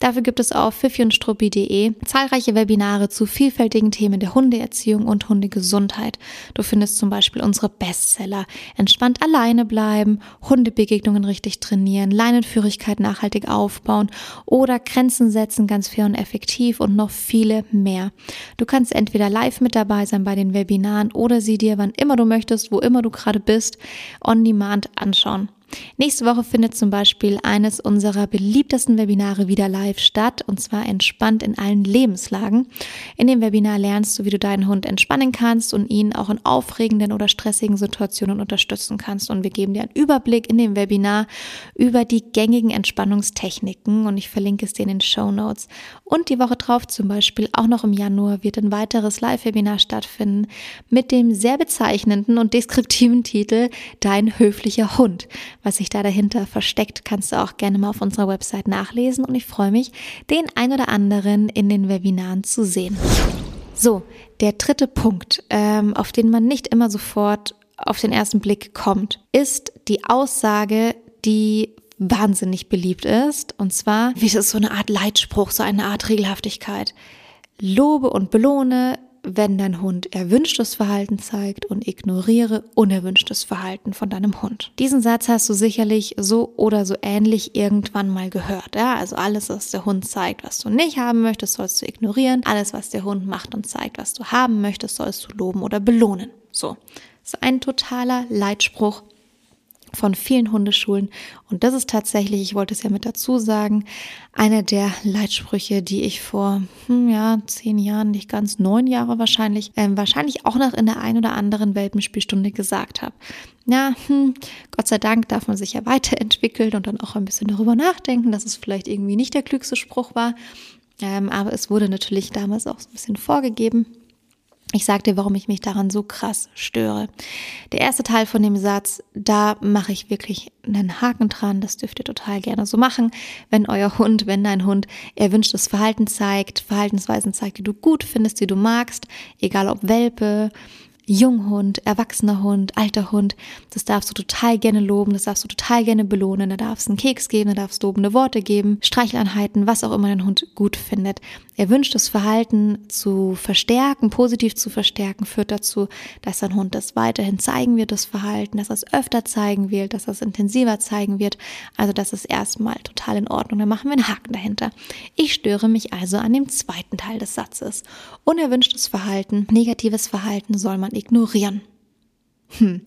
Dafür gibt es auf fifiundstruppi.de zahlreiche Webinare zu vielfältigen Themen der Hundeerziehung und Hundegesundheit. Du findest zum Beispiel unsere Bestseller Entspannt alleine bleiben, Hundebegegnungen richtig trainieren, Leinenführigkeit nachhaltig aufbauen oder Grenzen setzen ganz fair und effektiv und noch viele mehr. Du kannst entweder live mit dabei sein bei den Webinaren oder sie dir, wann immer du möchtest, wo immer du gerade bist, on demand anschauen. Nächste Woche findet zum Beispiel eines unserer beliebtesten Webinare wieder live statt und zwar entspannt in allen Lebenslagen. In dem Webinar lernst du, wie du deinen Hund entspannen kannst und ihn auch in aufregenden oder stressigen Situationen unterstützen kannst. Und wir geben dir einen Überblick in dem Webinar über die gängigen Entspannungstechniken und ich verlinke es dir in den Show Notes. Und die Woche drauf zum Beispiel, auch noch im Januar, wird ein weiteres Live-Webinar stattfinden mit dem sehr bezeichnenden und deskriptiven Titel Dein höflicher Hund was sich da dahinter versteckt, kannst du auch gerne mal auf unserer Website nachlesen und ich freue mich, den ein oder anderen in den Webinaren zu sehen. So, der dritte Punkt, ähm, auf den man nicht immer sofort auf den ersten Blick kommt, ist die Aussage, die wahnsinnig beliebt ist. Und zwar, wie es so eine Art Leitspruch, so eine Art Regelhaftigkeit. Lobe und belohne, wenn dein Hund erwünschtes Verhalten zeigt und ignoriere unerwünschtes Verhalten von deinem Hund. Diesen Satz hast du sicherlich so oder so ähnlich irgendwann mal gehört. Ja? Also alles, was der Hund zeigt, was du nicht haben möchtest, sollst du ignorieren. Alles, was der Hund macht und zeigt, was du haben möchtest, sollst du loben oder belohnen. So. Das ist ein totaler Leitspruch, von vielen Hundeschulen. Und das ist tatsächlich, ich wollte es ja mit dazu sagen, einer der Leitsprüche, die ich vor hm, ja, zehn Jahren, nicht ganz neun Jahre wahrscheinlich, ähm, wahrscheinlich auch noch in der ein oder anderen Welpenspielstunde gesagt habe. Ja, hm, Gott sei Dank darf man sich ja weiterentwickeln und dann auch ein bisschen darüber nachdenken, dass es vielleicht irgendwie nicht der klügste Spruch war. Ähm, aber es wurde natürlich damals auch so ein bisschen vorgegeben. Ich dir, warum ich mich daran so krass störe. Der erste Teil von dem Satz, da mache ich wirklich einen Haken dran. Das dürft ihr total gerne so machen. Wenn euer Hund, wenn dein Hund erwünschtes Verhalten zeigt, Verhaltensweisen zeigt, die du gut findest, die du magst, egal ob Welpe, Junghund, erwachsener Hund, alter Hund, das darfst du total gerne loben, das darfst du total gerne belohnen, da darfst du einen Keks geben, da darfst du lobende Worte geben, Streicheleinheiten, was auch immer dein Hund gut findet. Erwünschtes Verhalten zu verstärken, positiv zu verstärken, führt dazu, dass dein Hund das weiterhin zeigen wird, das Verhalten, dass er es öfter zeigen wird, dass er es intensiver zeigen wird. Also das ist erstmal total in Ordnung. Dann machen wir einen Haken dahinter. Ich störe mich also an dem zweiten Teil des Satzes. Unerwünschtes Verhalten, negatives Verhalten soll man ignorieren. Hm.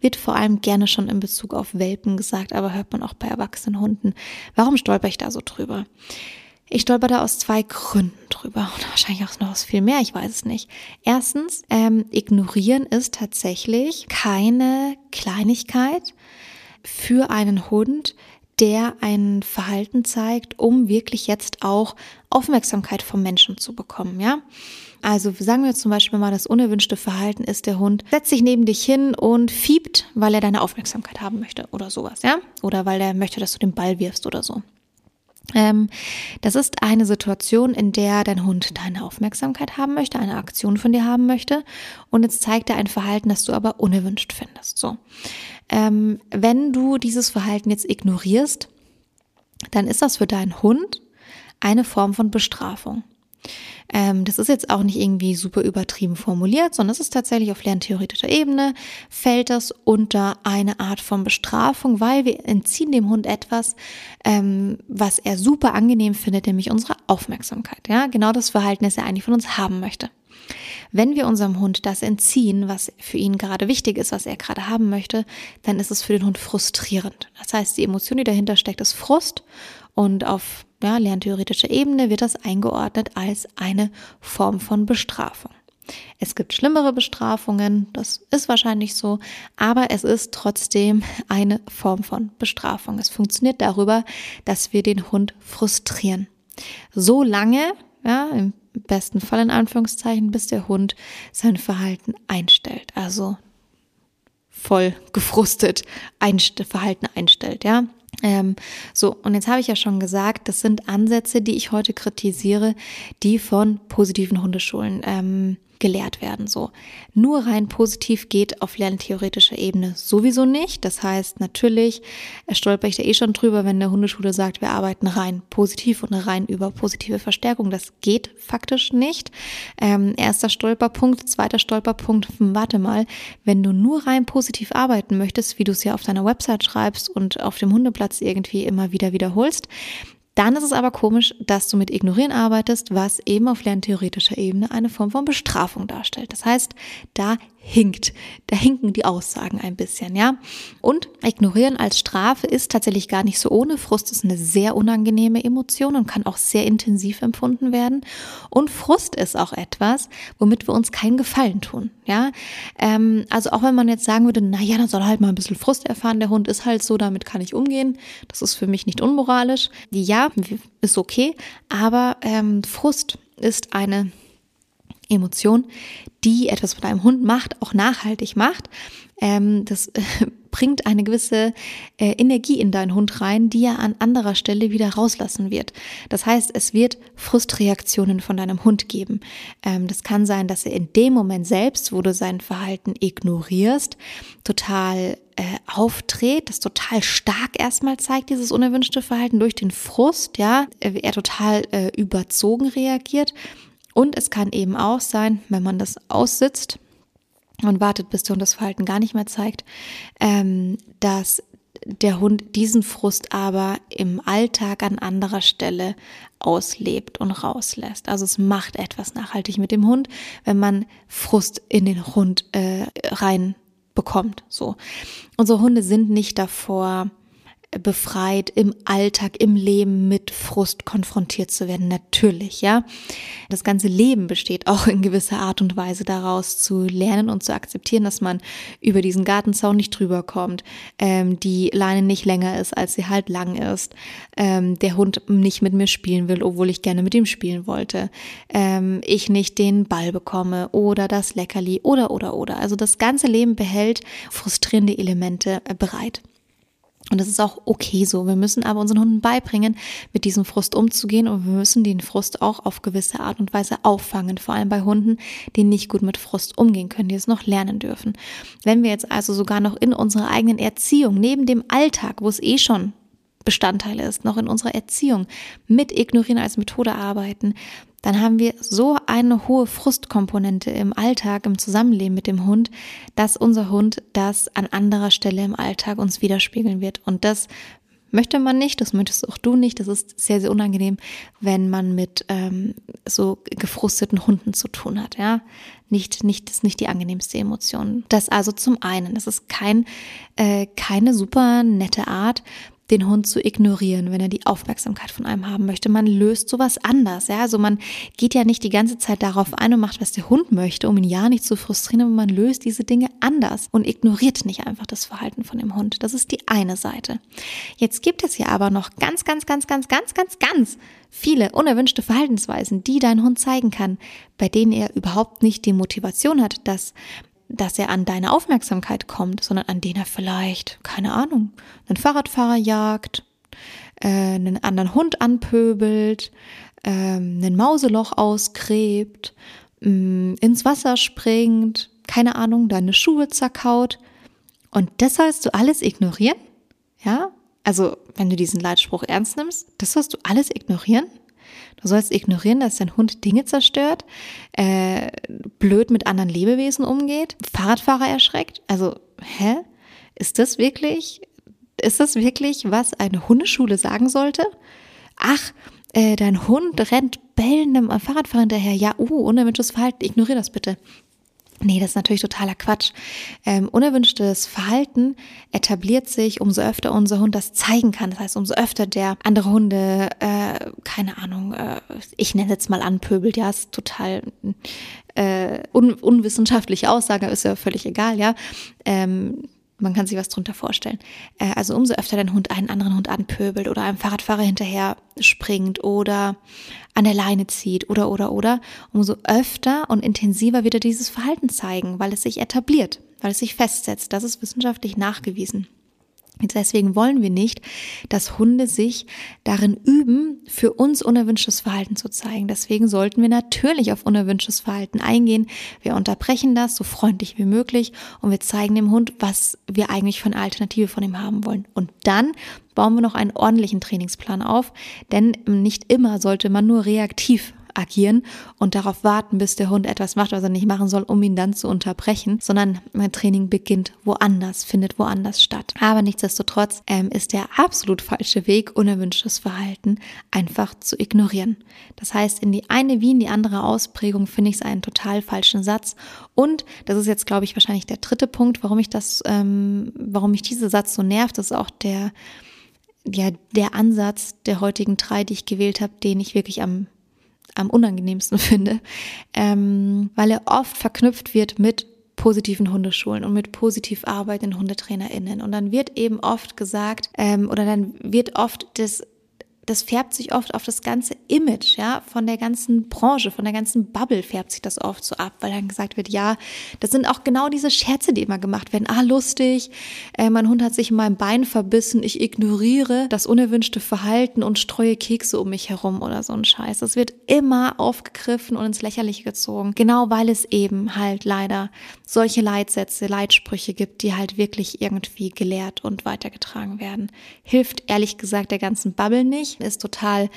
Wird vor allem gerne schon in Bezug auf Welpen gesagt, aber hört man auch bei erwachsenen Hunden. Warum stolper ich da so drüber? Ich stolper da aus zwei Gründen drüber und wahrscheinlich auch noch aus viel mehr, ich weiß es nicht. Erstens, ähm, ignorieren ist tatsächlich keine Kleinigkeit für einen Hund, der ein Verhalten zeigt, um wirklich jetzt auch Aufmerksamkeit vom Menschen zu bekommen, ja? Also sagen wir zum Beispiel mal, das unerwünschte Verhalten ist, der Hund setzt sich neben dich hin und fiebt, weil er deine Aufmerksamkeit haben möchte oder sowas, ja? Oder weil er möchte, dass du den Ball wirfst oder so. Ähm, das ist eine Situation, in der dein Hund deine Aufmerksamkeit haben möchte, eine Aktion von dir haben möchte und jetzt zeigt er ein Verhalten, das du aber unerwünscht findest. So, ähm, wenn du dieses Verhalten jetzt ignorierst, dann ist das für deinen Hund eine Form von Bestrafung. Ähm, das ist jetzt auch nicht irgendwie super übertrieben formuliert, sondern es ist tatsächlich auf lerntheoretischer Ebene, fällt das unter eine Art von Bestrafung, weil wir entziehen dem Hund etwas, ähm, was er super angenehm findet, nämlich unsere Aufmerksamkeit. Ja, genau das Verhalten, das er eigentlich von uns haben möchte. Wenn wir unserem Hund das entziehen, was für ihn gerade wichtig ist, was er gerade haben möchte, dann ist es für den Hund frustrierend. Das heißt, die Emotion, die dahinter steckt, ist Frust und auf ja, lerntheoretischer Ebene wird das eingeordnet als eine Form von Bestrafung. Es gibt schlimmere Bestrafungen, das ist wahrscheinlich so, aber es ist trotzdem eine Form von Bestrafung. Es funktioniert darüber, dass wir den Hund frustrieren. So lange, ja, im besten Fall in Anführungszeichen, bis der Hund sein Verhalten einstellt. Also voll gefrustet einst Verhalten einstellt, ja. Ähm, so, und jetzt habe ich ja schon gesagt, das sind Ansätze, die ich heute kritisiere, die von positiven Hundeschulen ähm, gelehrt werden. So nur rein positiv geht auf lerntheoretischer Ebene sowieso nicht. Das heißt, natürlich stolper ich da eh schon drüber, wenn der Hundeschule sagt, wir arbeiten rein positiv und rein über positive Verstärkung. Das geht faktisch nicht. Ähm, erster Stolperpunkt, zweiter Stolperpunkt. Hm, warte mal, wenn du nur rein positiv arbeiten möchtest, wie du es ja auf deiner Website schreibst und auf dem Hundeplatz irgendwie immer wieder wiederholst, dann ist es aber komisch, dass du mit Ignorieren arbeitest, was eben auf lerntheoretischer Ebene eine Form von Bestrafung darstellt. Das heißt, da hinkt, da hinken die Aussagen ein bisschen, ja. Und Ignorieren als Strafe ist tatsächlich gar nicht so ohne. Frust ist eine sehr unangenehme Emotion und kann auch sehr intensiv empfunden werden. Und Frust ist auch etwas, womit wir uns keinen Gefallen tun, ja. Ähm, also auch wenn man jetzt sagen würde, na ja, dann soll er halt mal ein bisschen Frust erfahren. Der Hund ist halt so, damit kann ich umgehen. Das ist für mich nicht unmoralisch. Ja, ist okay. Aber ähm, Frust ist eine Emotion, die etwas mit einem Hund macht, auch nachhaltig macht. Ähm, das äh, bringt eine gewisse äh, Energie in deinen Hund rein, die er an anderer Stelle wieder rauslassen wird. Das heißt, es wird Frustreaktionen von deinem Hund geben. Ähm, das kann sein, dass er in dem Moment selbst, wo du sein Verhalten ignorierst, total äh, aufdreht, das total stark erstmal zeigt, dieses unerwünschte Verhalten durch den Frust, ja, er total äh, überzogen reagiert und es kann eben auch sein, wenn man das aussitzt und wartet, bis der Hund das Verhalten gar nicht mehr zeigt, ähm, dass der Hund diesen Frust aber im Alltag an anderer Stelle auslebt und rauslässt. Also es macht etwas nachhaltig mit dem Hund, wenn man Frust in den Hund äh, rein. So. Unsere Hunde sind nicht davor befreit, im Alltag, im Leben mit Frust konfrontiert zu werden. Natürlich, ja. Das ganze Leben besteht auch in gewisser Art und Weise daraus zu lernen und zu akzeptieren, dass man über diesen Gartenzaun nicht drüber kommt, ähm, die Leine nicht länger ist, als sie halt lang ist, ähm, der Hund nicht mit mir spielen will, obwohl ich gerne mit ihm spielen wollte, ähm, ich nicht den Ball bekomme oder das Leckerli oder oder oder. Also das ganze Leben behält frustrierende Elemente äh, bereit. Und das ist auch okay so. Wir müssen aber unseren Hunden beibringen, mit diesem Frust umzugehen und wir müssen den Frust auch auf gewisse Art und Weise auffangen. Vor allem bei Hunden, die nicht gut mit Frust umgehen können, die es noch lernen dürfen. Wenn wir jetzt also sogar noch in unserer eigenen Erziehung, neben dem Alltag, wo es eh schon Bestandteil ist, noch in unserer Erziehung mit Ignorieren als Methode arbeiten, dann haben wir so eine hohe Frustkomponente im Alltag, im Zusammenleben mit dem Hund, dass unser Hund das an anderer Stelle im Alltag uns widerspiegeln wird. Und das möchte man nicht, das möchtest auch du nicht. Das ist sehr, sehr unangenehm, wenn man mit ähm, so gefrusteten Hunden zu tun hat. Ja, nicht, nicht, das ist nicht die angenehmste Emotion. Das also zum einen, das ist kein, äh, keine super nette Art, den Hund zu ignorieren, wenn er die Aufmerksamkeit von einem haben möchte. Man löst sowas anders. Ja? Also man geht ja nicht die ganze Zeit darauf ein und macht, was der Hund möchte, um ihn ja nicht zu frustrieren, aber man löst diese Dinge anders und ignoriert nicht einfach das Verhalten von dem Hund. Das ist die eine Seite. Jetzt gibt es ja aber noch ganz, ganz, ganz, ganz, ganz, ganz, ganz viele unerwünschte Verhaltensweisen, die dein Hund zeigen kann, bei denen er überhaupt nicht die Motivation hat, dass dass er an deine Aufmerksamkeit kommt, sondern an den er vielleicht, keine Ahnung, einen Fahrradfahrer jagt, äh, einen anderen Hund anpöbelt, äh, einen Mauseloch ausgräbt, äh, ins Wasser springt, keine Ahnung, deine Schuhe zerkaut. Und das sollst du alles ignorieren? Ja? Also, wenn du diesen Leitspruch ernst nimmst, das sollst du alles ignorieren? Du sollst ignorieren, dass dein Hund Dinge zerstört, äh, blöd mit anderen Lebewesen umgeht, Fahrradfahrer erschreckt. Also, hä? Ist das wirklich, ist das wirklich, was eine Hundeschule sagen sollte? Ach, äh, dein Hund rennt bellendem Fahrradfahrer hinterher. Ja, uh, unerwünschtes Verhalten, ignoriere das bitte. Nee, das ist natürlich totaler Quatsch. Ähm, unerwünschtes Verhalten etabliert sich, umso öfter unser Hund das zeigen kann. Das heißt, umso öfter der andere Hunde, äh, keine Ahnung, äh, ich nenne jetzt mal anpöbelt, ja, ist total äh, un unwissenschaftliche Aussage, ist ja völlig egal, ja. Ähm, man kann sich was drunter vorstellen. Äh, also umso öfter dein Hund einen anderen Hund anpöbelt oder einem Fahrradfahrer hinterher springt oder an der Leine zieht oder oder oder, umso öfter und intensiver wird er dieses Verhalten zeigen, weil es sich etabliert, weil es sich festsetzt. Das ist wissenschaftlich nachgewiesen. Deswegen wollen wir nicht, dass Hunde sich darin üben, für uns unerwünschtes Verhalten zu zeigen. Deswegen sollten wir natürlich auf unerwünschtes Verhalten eingehen. Wir unterbrechen das so freundlich wie möglich und wir zeigen dem Hund, was wir eigentlich von Alternative von ihm haben wollen. Und dann bauen wir noch einen ordentlichen Trainingsplan auf, denn nicht immer sollte man nur reaktiv agieren und darauf warten, bis der Hund etwas macht, was er nicht machen soll, um ihn dann zu unterbrechen, sondern mein Training beginnt woanders, findet woanders statt. Aber nichtsdestotrotz ähm, ist der absolut falsche Weg, unerwünschtes Verhalten einfach zu ignorieren. Das heißt, in die eine wie in die andere Ausprägung finde ich es einen total falschen Satz. Und das ist jetzt, glaube ich, wahrscheinlich der dritte Punkt, warum ich das, ähm, warum mich dieser Satz so nervt. Das ist auch der ja, der Ansatz der heutigen drei, die ich gewählt habe, den ich wirklich am am unangenehmsten finde, ähm, weil er oft verknüpft wird mit positiven Hundeschulen und mit positiv arbeitenden HundetrainerInnen. Und dann wird eben oft gesagt, ähm, oder dann wird oft das das färbt sich oft auf das ganze Image, ja, von der ganzen Branche, von der ganzen Bubble färbt sich das oft so ab, weil dann gesagt wird, ja, das sind auch genau diese Scherze, die immer gemacht werden. Ah, lustig, äh, mein Hund hat sich in meinem Bein verbissen, ich ignoriere das unerwünschte Verhalten und streue Kekse um mich herum oder so ein Scheiß. Das wird immer aufgegriffen und ins Lächerliche gezogen, genau weil es eben halt leider solche Leitsätze, Leitsprüche gibt, die halt wirklich irgendwie gelehrt und weitergetragen werden. Hilft ehrlich gesagt der ganzen Bubble nicht ist total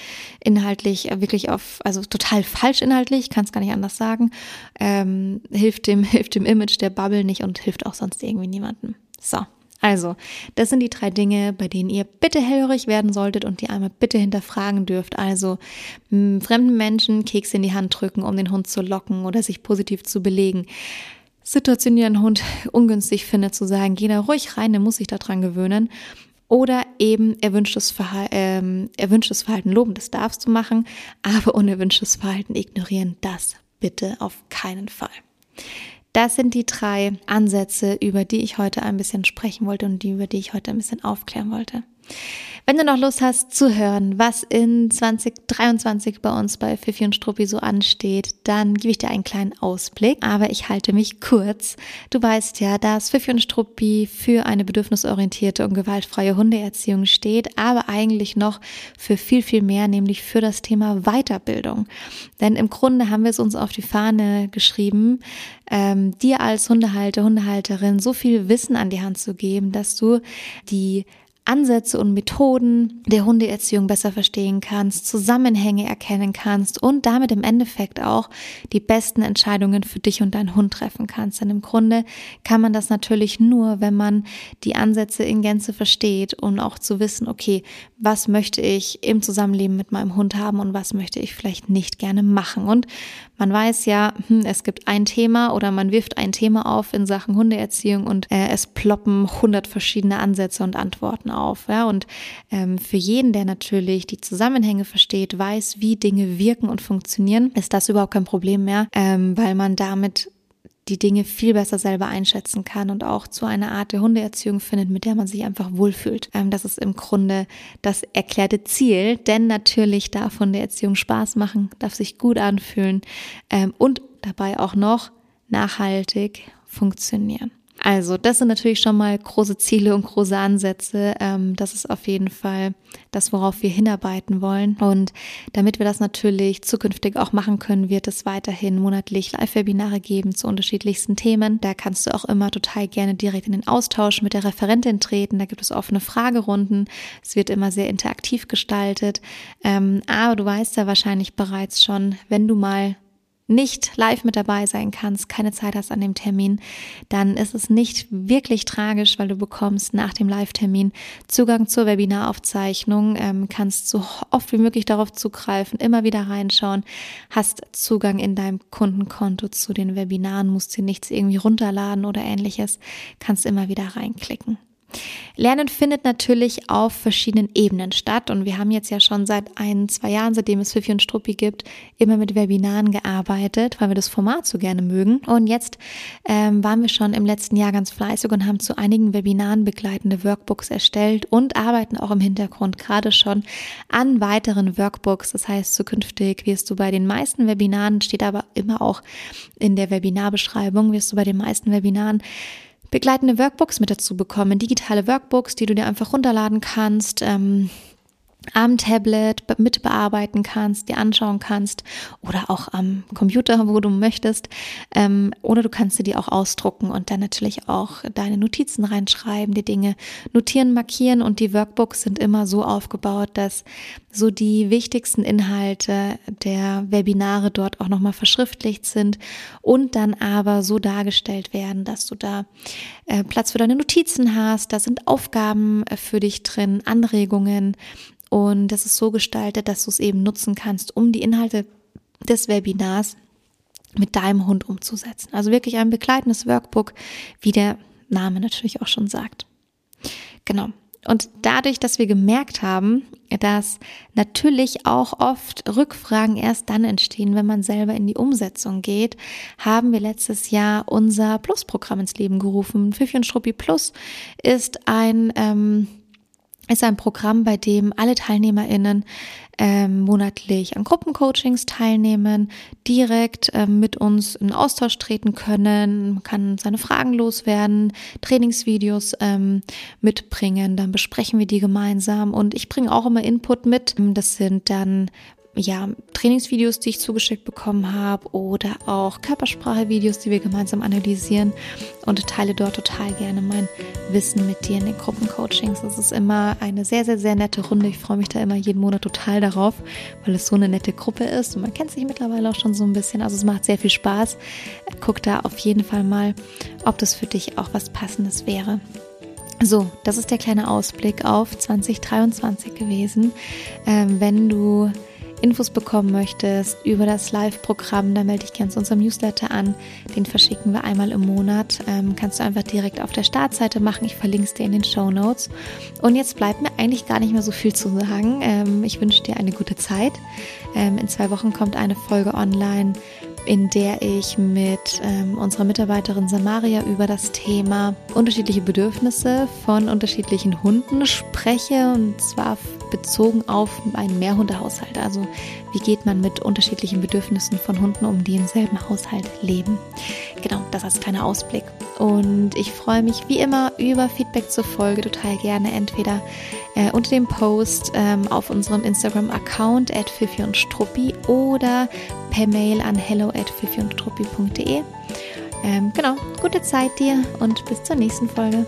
inhaltlich äh, wirklich auf, also total falsch inhaltlich, kann es gar nicht anders sagen. Ähm, hilft dem, hilft dem Image der Bubble nicht und hilft auch sonst irgendwie niemandem. So. Also, das sind die drei Dinge, bei denen ihr bitte hellhörig werden solltet und die einmal bitte hinterfragen dürft. Also, mh, fremden Menschen Kekse in die Hand drücken, um den Hund zu locken oder sich positiv zu belegen. Situation, die ein Hund ungünstig findet, zu sagen, geh da ruhig rein, der muss sich daran gewöhnen oder eben erwünschtes Verhalten, ähm, erwünschtes Verhalten loben, das darfst du machen, aber unerwünschtes Verhalten ignorieren, das bitte auf keinen Fall. Das sind die drei Ansätze, über die ich heute ein bisschen sprechen wollte und die, über die ich heute ein bisschen aufklären wollte. Wenn du noch Lust hast zu hören, was in 2023 bei uns bei Fifi und Struppi so ansteht, dann gebe ich dir einen kleinen Ausblick, aber ich halte mich kurz. Du weißt ja, dass Fifi und Struppi für eine bedürfnisorientierte und gewaltfreie Hundeerziehung steht, aber eigentlich noch für viel, viel mehr, nämlich für das Thema Weiterbildung. Denn im Grunde haben wir es uns auf die Fahne geschrieben, ähm, dir als Hundehalter, Hundehalterin so viel Wissen an die Hand zu geben, dass du die Ansätze und Methoden der Hundeerziehung besser verstehen kannst, Zusammenhänge erkennen kannst und damit im Endeffekt auch die besten Entscheidungen für dich und deinen Hund treffen kannst. Denn im Grunde kann man das natürlich nur, wenn man die Ansätze in Gänze versteht und auch zu wissen, okay, was möchte ich im Zusammenleben mit meinem Hund haben und was möchte ich vielleicht nicht gerne machen. Und man weiß ja, hm, es gibt ein Thema oder man wirft ein Thema auf in Sachen Hundeerziehung und äh, es ploppen hundert verschiedene Ansätze und Antworten auf. Ja? Und ähm, für jeden, der natürlich die Zusammenhänge versteht, weiß, wie Dinge wirken und funktionieren, ist das überhaupt kein Problem mehr, ähm, weil man damit die Dinge viel besser selber einschätzen kann und auch zu einer Art der Hundeerziehung findet, mit der man sich einfach wohlfühlt. Ähm, das ist im Grunde das erklärte Ziel, denn natürlich darf Hundeerziehung Spaß machen, darf sich gut anfühlen ähm, und dabei auch noch nachhaltig funktionieren. Also, das sind natürlich schon mal große Ziele und große Ansätze. Ähm, das ist auf jeden Fall das, worauf wir hinarbeiten wollen. Und damit wir das natürlich zukünftig auch machen können, wird es weiterhin monatlich Live-Webinare geben zu unterschiedlichsten Themen. Da kannst du auch immer total gerne direkt in den Austausch mit der Referentin treten. Da gibt es offene Fragerunden. Es wird immer sehr interaktiv gestaltet. Ähm, aber du weißt ja wahrscheinlich bereits schon, wenn du mal nicht live mit dabei sein kannst, keine Zeit hast an dem Termin, dann ist es nicht wirklich tragisch, weil du bekommst nach dem Live-Termin Zugang zur Webinaraufzeichnung, ähm, kannst so oft wie möglich darauf zugreifen, immer wieder reinschauen, hast Zugang in deinem Kundenkonto zu den Webinaren, musst dir nichts irgendwie runterladen oder ähnliches, kannst immer wieder reinklicken. Lernen findet natürlich auf verschiedenen Ebenen statt und wir haben jetzt ja schon seit ein, zwei Jahren, seitdem es Fifi und Struppi gibt, immer mit Webinaren gearbeitet, weil wir das Format so gerne mögen. Und jetzt ähm, waren wir schon im letzten Jahr ganz fleißig und haben zu einigen Webinaren begleitende Workbooks erstellt und arbeiten auch im Hintergrund gerade schon an weiteren Workbooks. Das heißt, zukünftig wirst du bei den meisten Webinaren, steht aber immer auch in der Webinarbeschreibung, wirst du bei den meisten Webinaren begleitende Workbooks mit dazu bekommen, digitale Workbooks, die du dir einfach runterladen kannst. Ähm, am Tablet mitbearbeiten kannst, dir anschauen kannst oder auch am Computer, wo du möchtest. Ähm, oder du kannst sie dir auch ausdrucken und dann natürlich auch deine Notizen reinschreiben, die Dinge notieren, markieren und die Workbooks sind immer so aufgebaut, dass so die wichtigsten Inhalte der Webinare dort auch nochmal verschriftlicht sind und dann aber so dargestellt werden, dass du da äh, Platz für deine Notizen hast. Da sind Aufgaben äh, für dich drin, Anregungen und das ist so gestaltet, dass du es eben nutzen kannst, um die Inhalte des Webinars mit deinem Hund umzusetzen. Also wirklich ein begleitendes Workbook, wie der Name natürlich auch schon sagt. Genau. Und dadurch, dass wir gemerkt haben, dass natürlich auch oft Rückfragen erst dann entstehen, wenn man selber in die Umsetzung geht, haben wir letztes Jahr unser Plus-Programm ins Leben gerufen. Fifi und Struppi Plus ist ein ähm, ist ein Programm, bei dem alle TeilnehmerInnen ähm, monatlich an Gruppencoachings teilnehmen, direkt ähm, mit uns in Austausch treten können, kann seine Fragen loswerden, Trainingsvideos ähm, mitbringen, dann besprechen wir die gemeinsam. Und ich bringe auch immer Input mit. Das sind dann ja, Trainingsvideos, die ich zugeschickt bekommen habe oder auch Körpersprache-Videos, die wir gemeinsam analysieren und teile dort total gerne mein Wissen mit dir in den Gruppencoachings. Es ist immer eine sehr, sehr, sehr nette Runde. Ich freue mich da immer jeden Monat total darauf, weil es so eine nette Gruppe ist und man kennt sich mittlerweile auch schon so ein bisschen. Also es macht sehr viel Spaß. Guck da auf jeden Fall mal, ob das für dich auch was Passendes wäre. So, das ist der kleine Ausblick auf 2023 gewesen. Ähm, wenn du Infos bekommen möchtest über das Live-Programm, dann melde dich gerne zu unserem Newsletter an. Den verschicken wir einmal im Monat. Ähm, kannst du einfach direkt auf der Startseite machen. Ich verlinke es dir in den Show Notes. Und jetzt bleibt mir eigentlich gar nicht mehr so viel zu sagen. Ähm, ich wünsche dir eine gute Zeit. Ähm, in zwei Wochen kommt eine Folge online in der ich mit ähm, unserer Mitarbeiterin Samaria über das Thema unterschiedliche Bedürfnisse von unterschiedlichen Hunden spreche und zwar bezogen auf einen Mehrhundehaushalt. Also wie geht man mit unterschiedlichen Bedürfnissen von Hunden um, die im selben Haushalt leben. Genau, das als kleiner Ausblick. Und ich freue mich wie immer über Feedback zur Folge total gerne, entweder äh, unter dem Post ähm, auf unserem Instagram-Account at Fifi und Struppi oder per Mail an hello at fifi und. Ähm, genau, gute Zeit dir und bis zur nächsten Folge.